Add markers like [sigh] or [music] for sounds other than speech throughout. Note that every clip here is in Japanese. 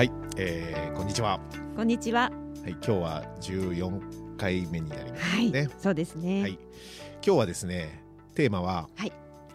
はい、えー、こんにちは、はこんにちは。い、今日は14回目になりますはい、ね、そうですね。はい、今日はですねテーマは、はい。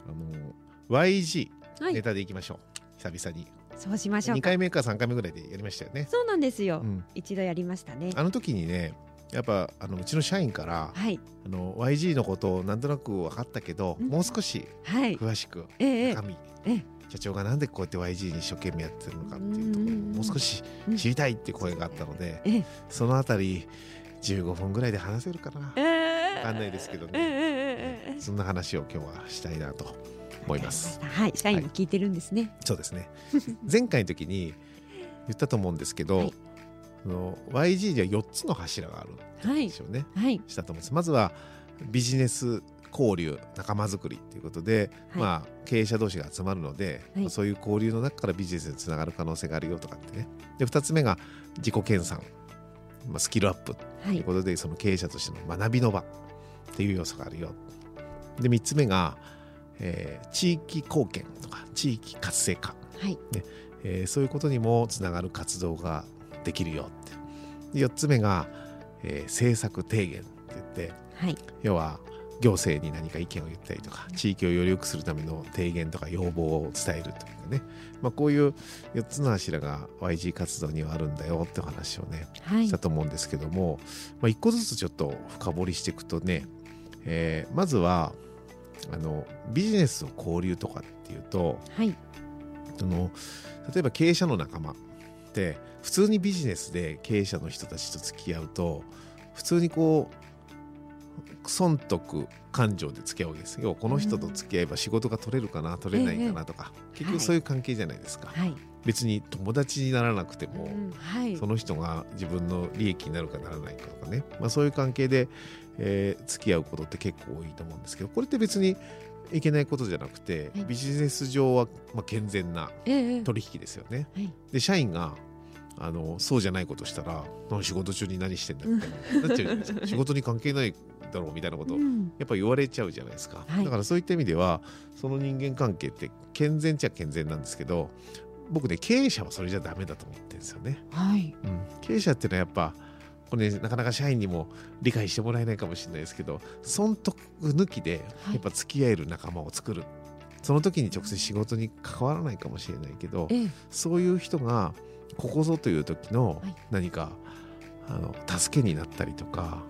あの YG はい。ネタでいきましょう、久々に。そうしましょう2か回目か3回目ぐらいでやりましたよね。そうなんですよ、うん。一度やりましたね。あの時にねやっぱあのうちの社員からはい。あの YG のことをなんとなく分かったけど、うん。もう少しはい。詳しくええええ。中身、ええ社長がなんでこうやって YG に一生懸命やってるのかっていうところももう少し知りたいって声があったので、そのあたり15分ぐらいで話せるかな、え分かんないですけどね、そんな話を今日はしたいなと思います。はい、社員も聞いてるんですね、はい、そうですね。[laughs] 前回の時に言ったと思うんですけど、はい、の YG には4つの柱があるんですよね、はい、したと思います。まずはビジネス交流仲間づくりっていうことで、はい。まあ、経営者同士が集まるので、はい。まあそういう交流の中からビジネスにつながる可能性があるよとかってね。で2つ目が自己研鑽、まあ、スキルアップとはいい。うことでその経営者としての学びの場っていう要素があるよ。で3つ目が、えー地域貢献とか地域活性化、はい。えーそういうことにもつながる活動ができるよって。で4つ目が、えー政策提言って言ってはい。要は行政に何か意見を言ったりとか地域をより良くするための提言とか要望を伝えるというかね、まあ、こういう4つの柱が YG 活動にはあるんだよってお話をねはい。したと思うんですけども、まあ、1個ずつちょっと深掘りしていくとね、えーまずはあのビジネスを交流とかっていうとはい。その例えば経営者の仲間って普通にビジネスで経営者の人たちと付き合うと普通にこう損得感情で付き合うわけです。要はこの人と付き合えば仕事が取れるかな取れないかなとか、結局そういう関係じゃないですか、はい。別に友達にならなくても、うんはい。その人が自分の利益になるかならないかとかね、まあ、そういう関係で、えー付き合うことって結構多いと思うんですけどこれって別にいけないことじゃなくて、はい。ビジネス上はまあ健全なええええ。取引ですよね。はい。で社員があのそうじゃないことしたら何仕事中に何してんだみたいな。[laughs] なっちゃうじゃないですか。仕事に関係ないだろうみたいなことをうん。やっぱ言われちゃうじゃないですか、はい。だからそういった意味ではその人間関係って健全っちゃ健全なんですけど僕ね経営者はそれじゃダメだと思ってるんですよね。はい。うん、経営者っていうのはやっぱこれ、ね、なかなか社員にも理解してもらえないかもしれないですけど損得抜きではい。やっぱ付き合える仲間を作る、その時に直接仕事に関わらないかもしれないけどええ。そういう人がここぞという時のはい。何か、あの助けになったりとか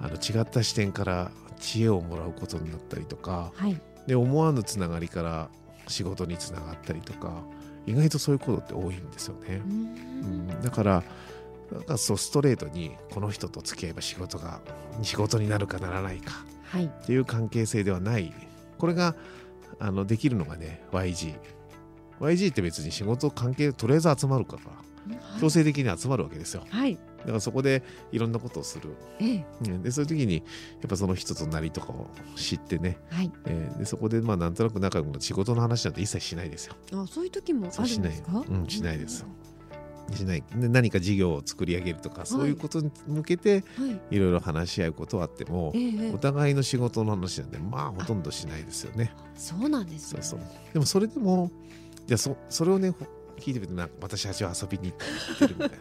あの違った視点から知恵をもらうことになったりとかはい。で思わぬつながりから仕事につながったりとか意外とそういうことって多いんですよね。ううん。ん、だからなんかそうストレートにこの人と付き合えば仕事が仕事になるかならないかはい。っていう関係性ではない。これがあのできるのがね YG。YG って別に仕事関係とりあえず集まるから強制的に集まるわけですよ。はいだからそこでいろんなことをする。ええ。うんでそういう時にやっぱその人となりとかを知ってね、はい。えーでそこでまあなんとなく仲良くな仕事の話なんて一切しないですよ。あそういう時もあるそうしないんですかうん。しないですしない。で何か事業を作り上げるとかそういうことに向けてはい。いろいろ話し合うことはあってもええええ。お互いの仕事の話なんでまあほとんどしないですよね。そうなんですね。そうそう。でもそれでもじゃあそそれをねほ聞いてみてなんかまた社長遊びに行ってるみたいな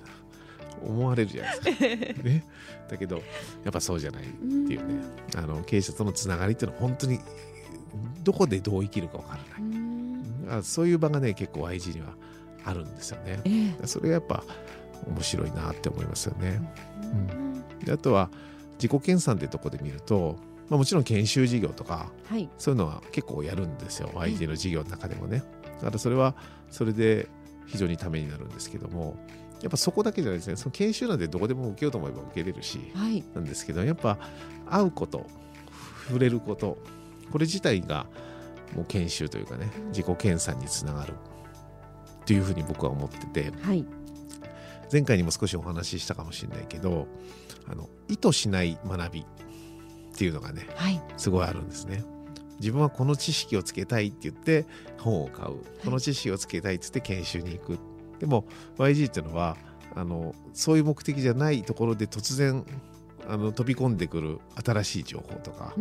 思われるじゃないですか。[laughs] ね、だけどやっぱそうじゃないっていうね。あの経営者とのつながりっていうのは本当にどこでどう生きるかわからうない。ん。あそういう場がね結構 IG にはあるんですよね。ええ。それがやっぱ面白いなって思いますよね。うん。であとは自己研鑽ってとこで見ると、まあ、もちろん研修事業とかはい。そういうのは結構やるんですよ。YG の事業の中でもね。だからそれはそれで非常にためになるんですけどもやっぱそこだけじゃないですね。その研修なんてどこでも受けようと思えば受けれるしはい。なんですけどやっぱ会うこと触れることこれ自体がもう研修というかね自己研鑽につながるというふうに僕は思っててはい。前回にも少しお話ししたかもしれないけどあの意図しない学びっていうのがねはい。すごいあるんですね。自分はこの知識をつけたいって言って本を買う。この知識をつけたいって言って研修に行くでも YG っていうのはあのそういう目的じゃないところで突然あの飛び込んでくる新しい情報とか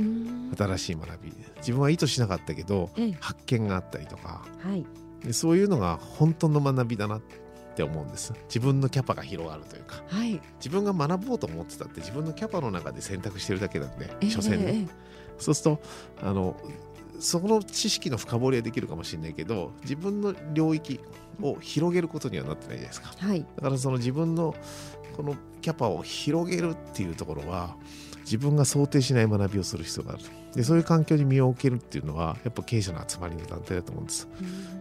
新しい学び。自分は意図しなかったけどええ。発見があったりとか。はい。でそういうのが本当の学びだなって思うんです。自分のキャパが広がるというか。はい。自分が学ぼうと思ってたって自分のキャパの中で選択してるだけなんでええ所詮ね、ええ。そうするとあのその知識の深掘りはできるかもしれないけど自分の領域を広げることにはなってないじゃないですか。はい。だからその自分のこのキャパを広げるっていうところは自分が想定しない学びをする必要があるでそういう環境に身を置けるっていうのはやっぱ経営者の集まりの団体だと思うんです。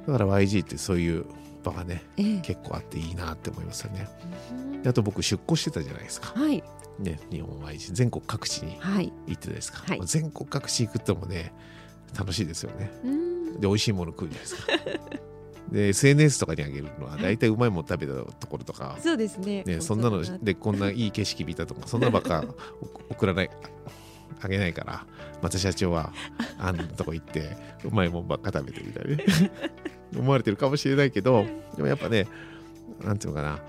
だから YG ってそういう場がねええ。結構あっていいなって思いますよね。あと僕出向してたじゃないですか。はい。ね日本 YG 全国各地にはい。行ってたですか、はい。全国各地行くってのもね楽しいですよね。で美味しいもの食うじゃないですか。[laughs] で SNS とかにあげるのは大体うまいもの食べたところとか、そうですね。ね、そんなのでこんないい景色見たとかそんなのばっか [laughs] 送らないあげないからまた社長はあんなとこ行ってうまいもんばっか食べてみたいなね。[laughs] 思われてるかもしれないけどでもやっぱねなんていうのかな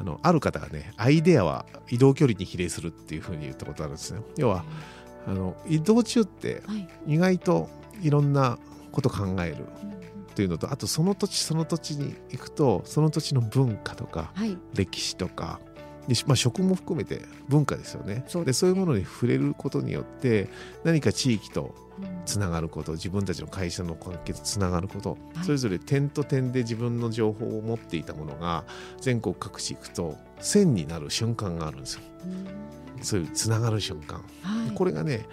あのある方がねアイデアは移動距離に比例するっていうふうに言ったことあるんですね。要はあの移動中ってはい。意外といろんなこと考えるうんというのとあとその土地その土地に行くとその土地の文化とかはい。歴史とかで、まあ、食も含めて文化ですよね。そうでそういうものに触れることによって何か地域とうん。つながること自分たちの会社の関係とつながること、はい。それぞれ点と点で自分の情報を持っていたものが全国各地行くと線になる瞬間があるんですよ。うん。そういうつながる瞬間。はい。これがね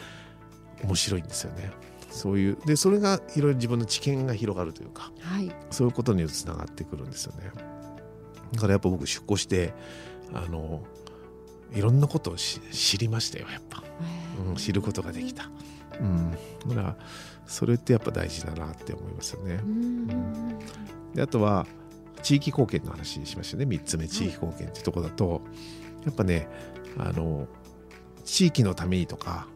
面白いんですよね。そういうでそれがいろいろ自分の知見が広がるというかはい。そういうことにつながってくるんですよね。だからやっぱ僕出向してあのいろんなことをし知りましたよやっぱ、うん、知ることができた、うん、だからそれってやっぱ大事だなって思いますよね。うん。であとは地域貢献の話しましたね。3つ目地域貢献ってとこだと、やっぱねあの地域のためにとか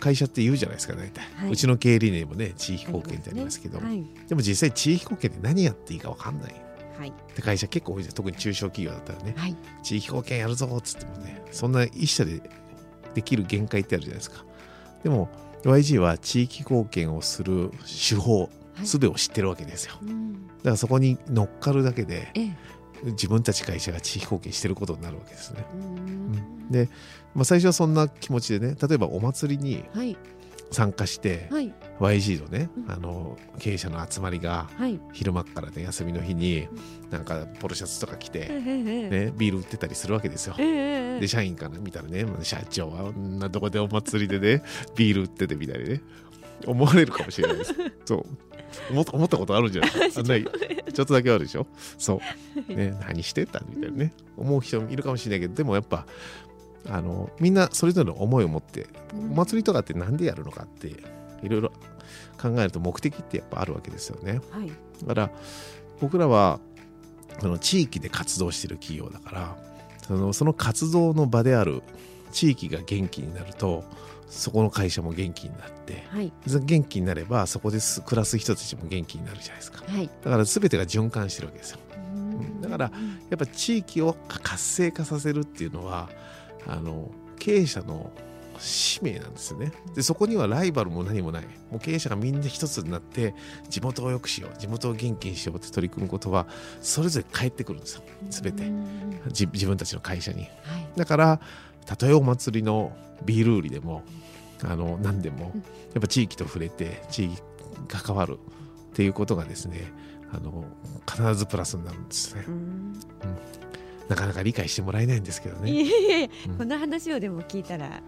会社って言うじゃないですか大体、はい。うちの経営理念もね地域貢献ってありますけど。はい。でも実際地域貢献って何やっていいか分かんないはい。って会社結構多いです特に中小企業だったらね。はい。地域貢献やるぞっつってもねそんな一社でできる限界ってあるじゃないですか。でも YG は地域貢献をする手法はい。術を知ってるわけですよ。うん。だからそこに乗っかるだけでええ。自分たち会社が地域貢献してることになるわけですね。うん。で、まあ、最初はそんな気持ちでね例えばお祭りにはい参加してはい。YG のね、うん。あの経営者の集まりがはい。昼間っからね休みの日になんかポロシャツとか着て、ね、ビール売ってたりするわけですよ。で社員から見たらね社長はなとこでお祭りでね [laughs] ビール売っててみたいにね。思われるかもしれないです。[laughs] そう。思ったことあるんじゃない？[laughs] あんなちょっとだけあるでしょ？そう。ね、何してたみたいなね。思う人もいるかもしれないけどでもやっぱあのみんなそれぞれの思いを持ってうん。お祭りとかってなんでやるのかっていろいろ考えると目的ってやっぱあるわけですよね。はい。だから僕らはその地域で活動してる企業だからそのその活動の場である地域が元気になるとそこの会社も元気になってはい。元気になればそこです暮らす人たちも元気になるじゃないですか。はい。だから全てが循環してるわけですよ。うん。だからやっぱ地域を活性化させるっていうのはあの経営者の使命なんですよね。でそこにはライバルも何もない。もう経営者がみんな一つになって地元を良くしよう地元を元気にしようって取り組むことはそれぞれ返ってくるんですよ。全て。うん自自分たちの会社に。はい。だからたとえお祭りのビール売りでもあの何でもうんやっぱ地域と触れて地域に関わるっていうことがですねあの必ずプラスになるんですね。うんなかなか理解してもらえないんですけどね。いえいえうん。この話をでも聞いたら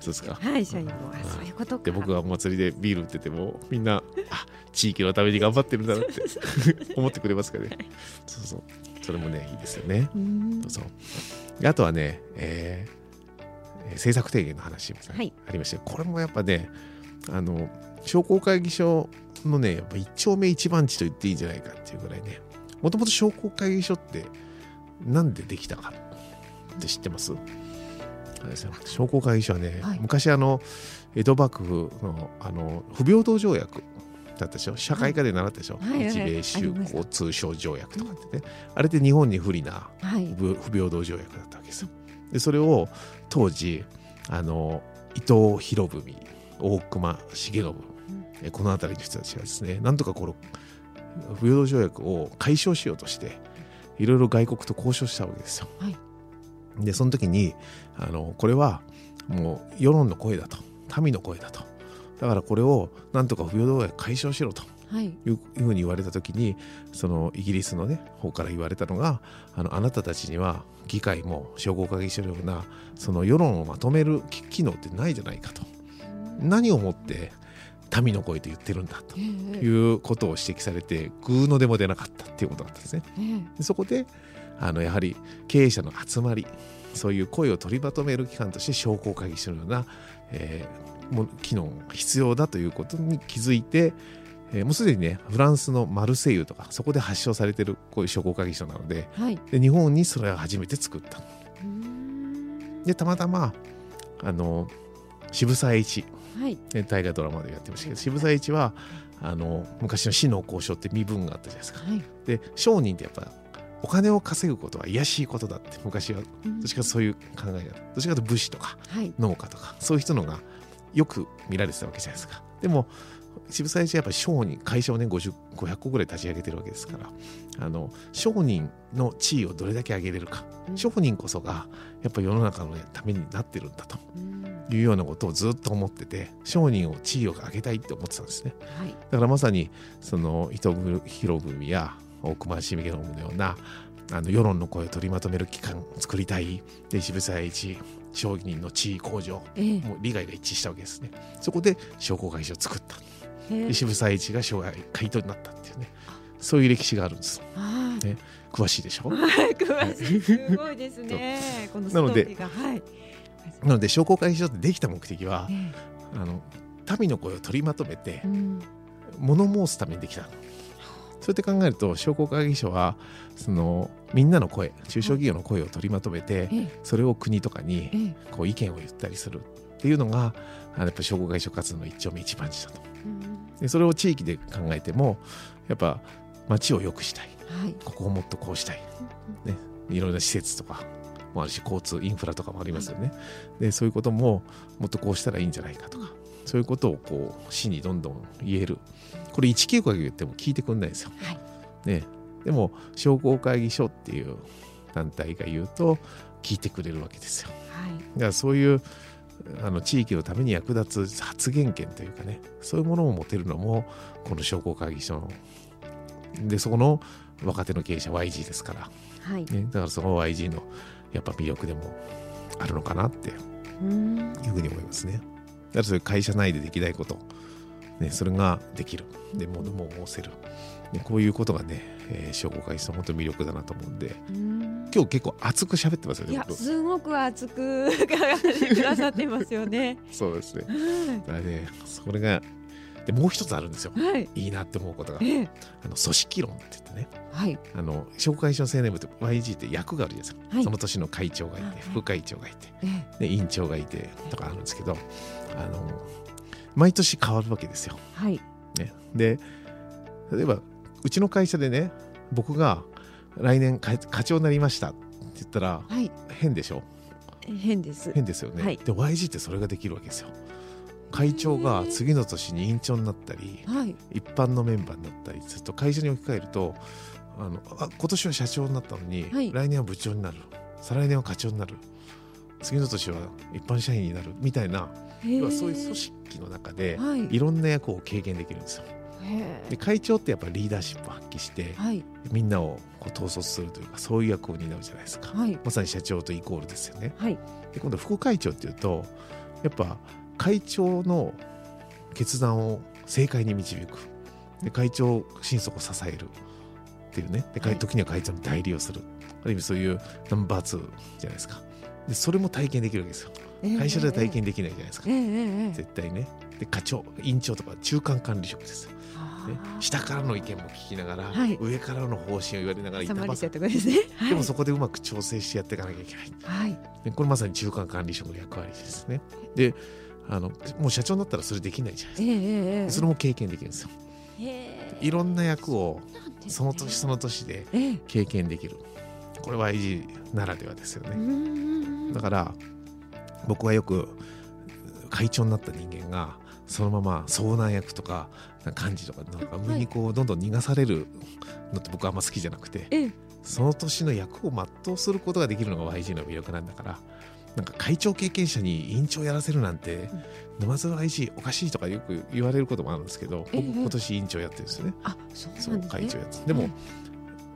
そうですか？はい社員もあうん。そういうことか。で僕がお祭りでビール売っててもみんなあ地域のために頑張ってるんだなって [laughs] 思ってくれますかね。そうそう。それもねいいですよね。うん。そうそうであとはね、えーえー政策提言の話もねはい。ありましてこれもやっぱねあの商工会議所のねやっぱ一丁目一番地と言っていいんじゃないかっていうぐらいねもともと商工会議所ってなんでできたかって知ってます？商工会議所はね、はい。昔あの江戸幕府のあの不平等条約だったでしょ？社会科で習ったでしょ、はい。はい。日米あ修好通商条約とかってね、あれって日本に不利なはい。不不平等条約だったわけですよ。でそれを当時あの伊藤博文大隈重信、えこの辺りの人たちがですねなんとかこの不平等条約を解消しようとしていろいろ外国と交渉したわけですよ。はい。でその時にあのこれはもう世論の声だと。民の声だと。だからこれをなんとか不平等条約解消しろと。はい。いうふうに言われた時にそのイギリスのね方から言われたのがあのあなたたちには議会も商工会議所のようなその世論をまとめる機機能ってないじゃないかと。何をもって民の声と言ってるんだとええ。いうことを指摘されてグーのでも出なかったっていうことだったんですね。ええ。でそこであのやはり経営者の集まりそういう声を取りまとめる機関として商工会議所のような、えーもう機能が必要だということに気づいて、えーもうすでにねフランスのマルセイユとかそこで発祥されてるこういう商工会議所なのではい。で日本にそれを初めて作った。でたまたまあの渋沢栄一はい。ね大河ドラマでやってましたけど渋沢栄一はあの昔の死の交渉って身分があったじゃないですか。はい。で商人ってやっぱお金を稼ぐことは癒やしいことだって昔は。うん。どっちかそういう考えがどっちかと武士とかはい。農家とかそういう人のがよく見られてたわけじゃないですか。でも渋沢栄一はやっぱり商人会社をね50 500個ぐらい立ち上げてるわけですからあの商人の地位をどれだけ上げれるかうん。商人こそがやっぱり世の中のためになってるんだとうん。いうようなことをずっと思ってて商人を地位を上げたいって思ってたんですね。はい。だからまさにその伊藤博文や大隈重信のようなあの世論の声を取りまとめる機関を作りたい。で渋沢栄一商人の地位向上ええ。もう利害が一致したわけですね。そこで商工会議所を作ったええで渋沢栄一が生涯会頭になったっていうね。そういう歴史があるんです。はいね。詳しいでしょ？なはい詳しい。すごいですね。[laughs] このストーリーが。はい。ので商工会議所ってできた目的はえあの民の声を取りまとめてえうん。物申すためにできたそうやって考えると商工会議所はそのみんなの声中小企業の声を取りまとめてええ。それを国とかにええ。こう意見を言ったりするっていうのがあのやっぱ商工会議所活動の一丁目一番地だと。うんでそれを地域で考えてもやっぱ街を良くしたい。はい。ここをもっとこうしたい。いろんな施設とかもあるし交通インフラとかもありますよね、でそういうことももっとこうしたらいいんじゃないかとか。そういうことをこう市にどんどん言える。これ一休会言っても聞いてくんないですよ、はい。ね、でも商工会議所っていう団体が言うと聞いてくれるわけですよ。はい。だからそういうあの地域のために役立つ発言権というかねそういうものを持てるのもこの商工会議所の。でそこの若手の経営者 YG ですから、はい。ね、だからその YG のやっぱ魅力でもあるのかなって。いうふうに思いますね。だからそういう会社内でできないこと、ね、それができる。で物も申せる、ね、こういうことがね、えー商工会議所の本当に魅力だなと思うんで。うん今日結構熱く喋ってますよいやね僕。すごく熱く語ってくださってますよね。[laughs] そうですね。はだからねそれがでもう一つあるんですよ。いはい。いいなって思うことが。ええ。あの組織論って言ってね。はい。あの商工会議所の青年部って YG って役があるじゃないですか、はい。その年の会長がいてはい。副会長がいてええ。で委員長がいてとかあるんですけどあの毎年変わるわけですよ。はい。ね、で例えばうちの会社でね僕が来年課課長になりましたって言ったらはい。変でしょ？変です。変ですよね。はい。で YG ってそれができるわけですよ。会長が次の年に委員長になったりはい。一般のメンバーになったりすると会社に置き換えるとあのあ今年は社長になったのに、はい。来年は部長になる。再来年は課長になる。次の年は一般社員になる。みたいなそういう組織の中ではい。いろんな役を経験できるんですよ。へで会長ってやっぱりリーダーシップを発揮してえはい。みんなをこう統率するというかそういう役を担うじゃないですか。はい。まさに社長とイコールですよね。はい。で今度副会長っていうとやっぱ会長の決断を正解に導く。で会長心底を支えるっていうね。ではい。時には会長の代理をする。ある意味そういうナンバー2じゃないですか。でそれも体験できるわけですよ。会社では体験できないじゃないですか。ええええええ絶対ねで課長委員長とか中間管理職ですよ。ああー下からの意見も聞きながら、はい。上からの方針を言われながら板挟挟まれちゃうってことですね。[laughs] はい。でもそこでうまく調整してやっていかなきゃいけない。はい。でこれまさに中間管理職の役割ですね。であのもう社長になったらそれできないじゃないですか。ええええええ。それも経験できるんですよ。へえ。いろんな役をその年その年でええ。経験できる。これは IG ならではですようんねだから僕はよく会長になった人間がそのまま遭難役とか幹事とかなんか上にこうどんどん逃がされるのって僕はあんま好きじゃなくてええ。その年の役を全うすることができるのが YG の魅力なんだからなんか会長経験者に委員長やらせるなんて沼津 YG おかしいとかよく言われることもあるんですけどええ。僕今年委員長やってるんですよね。あそう会長やってでも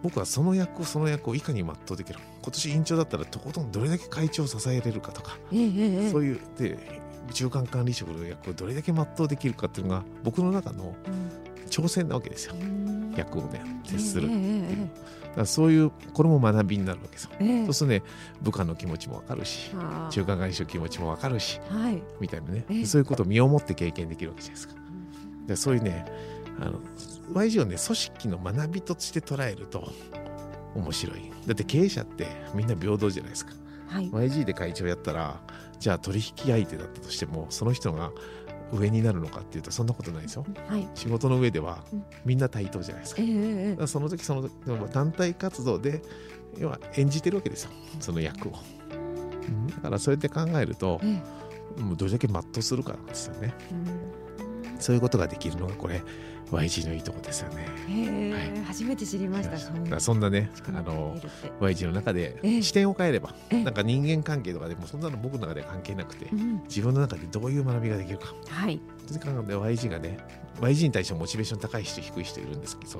僕はその役その役をいかに全うできる今年委員長だったらとことんどれだけ会長を支えれるかとかそういうで中間管理職の役をどれだけ全うできるかっていうのが僕の中の挑戦なわけですよ。うん。役をね徹する。ええええだからそういうこれも学びになるわけですよ。ええ。ええそうするとね部下の気持ちもわかるし中間管理職の気持ちもわかるしはい。みたいなね、ええ。そういうことを身をもって経験できるわけじゃないですか。でそういうねあの YG をね組織の学びとして捉えると面白い。だって経営者ってみんな平等じゃないですか。はい。YG で会長やったらじゃあ取引相手だったとしてもその人が上になるのかっていうとそんなことないですよはい。仕事の上ではうん。みんな対等じゃないですか。えええええだからその時その時団体活動で要は演じてるわけですよ。その役を、うん。だからそうやって考えるとええ。もうどれだけ全うするかなんですよね。うんそういうことができるのがこれ YG のいいとこですよね。はい。初めて知りました。そんなねあの YG の中でええ。視点を変えれば、ええ。なんか人間関係とかでもそんなの僕の中では関係なくて、うん自分の中でどういう学びができるか。はい。って考えて YG がね YG に対してモチベーション高い人低い人いるんですけど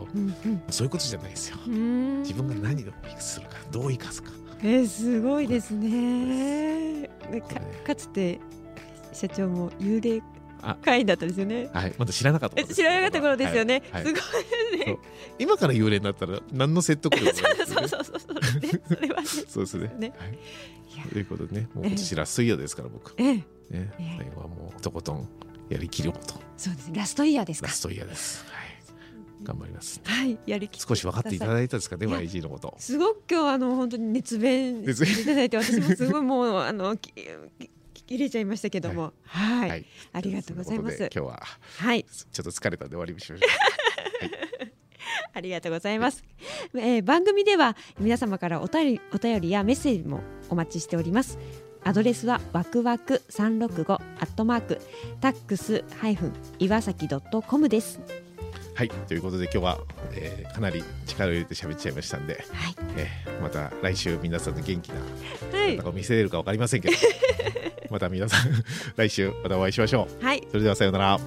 そういうことじゃないですよ。うん。自分が何をするかどう生かすか。えー、すごいですね。でかかつて社長も幽霊あ。会員だったんですよね。はい。まだ知らなかったことですえ知らなかった頃ですよね。はい。はい。すごいね。今から幽霊になったら何の説得力もない。ねそうそうそう。そうね。[laughs] それはね。そうですね。ね。はい。ということでねもうええ。今年ラストイヤーですから僕。ええ、ね。ええ。最後はもうとことんやりきろうと。そうです。ラストイヤーですか。ラ。ストイヤーです。はい。頑張ります。はい、やりき少し分かっていただいたですかね YG のこと。すごく今日あの本当に熱弁いただいて私もすごいもうあのきき切れちゃいましたけども。はい、はい。ありがとうございます。今日ははい。ちょっと疲れたんで終わりにしましょう。ありがとうございます、えー番組では皆様からお便りお便りやメッセージもお待ちしております。アドレスはわくわく三六五アットマークタックスハイフン岩崎ドットコムです。はい。ということで今日は、えーかなり力を入れて喋っちゃいましたんで、はい。えーまた来週皆さんの元気なはいなんか見せれるか分かりませんけど [laughs] また皆さん来週またお会いしましょう。はい。それではさようなら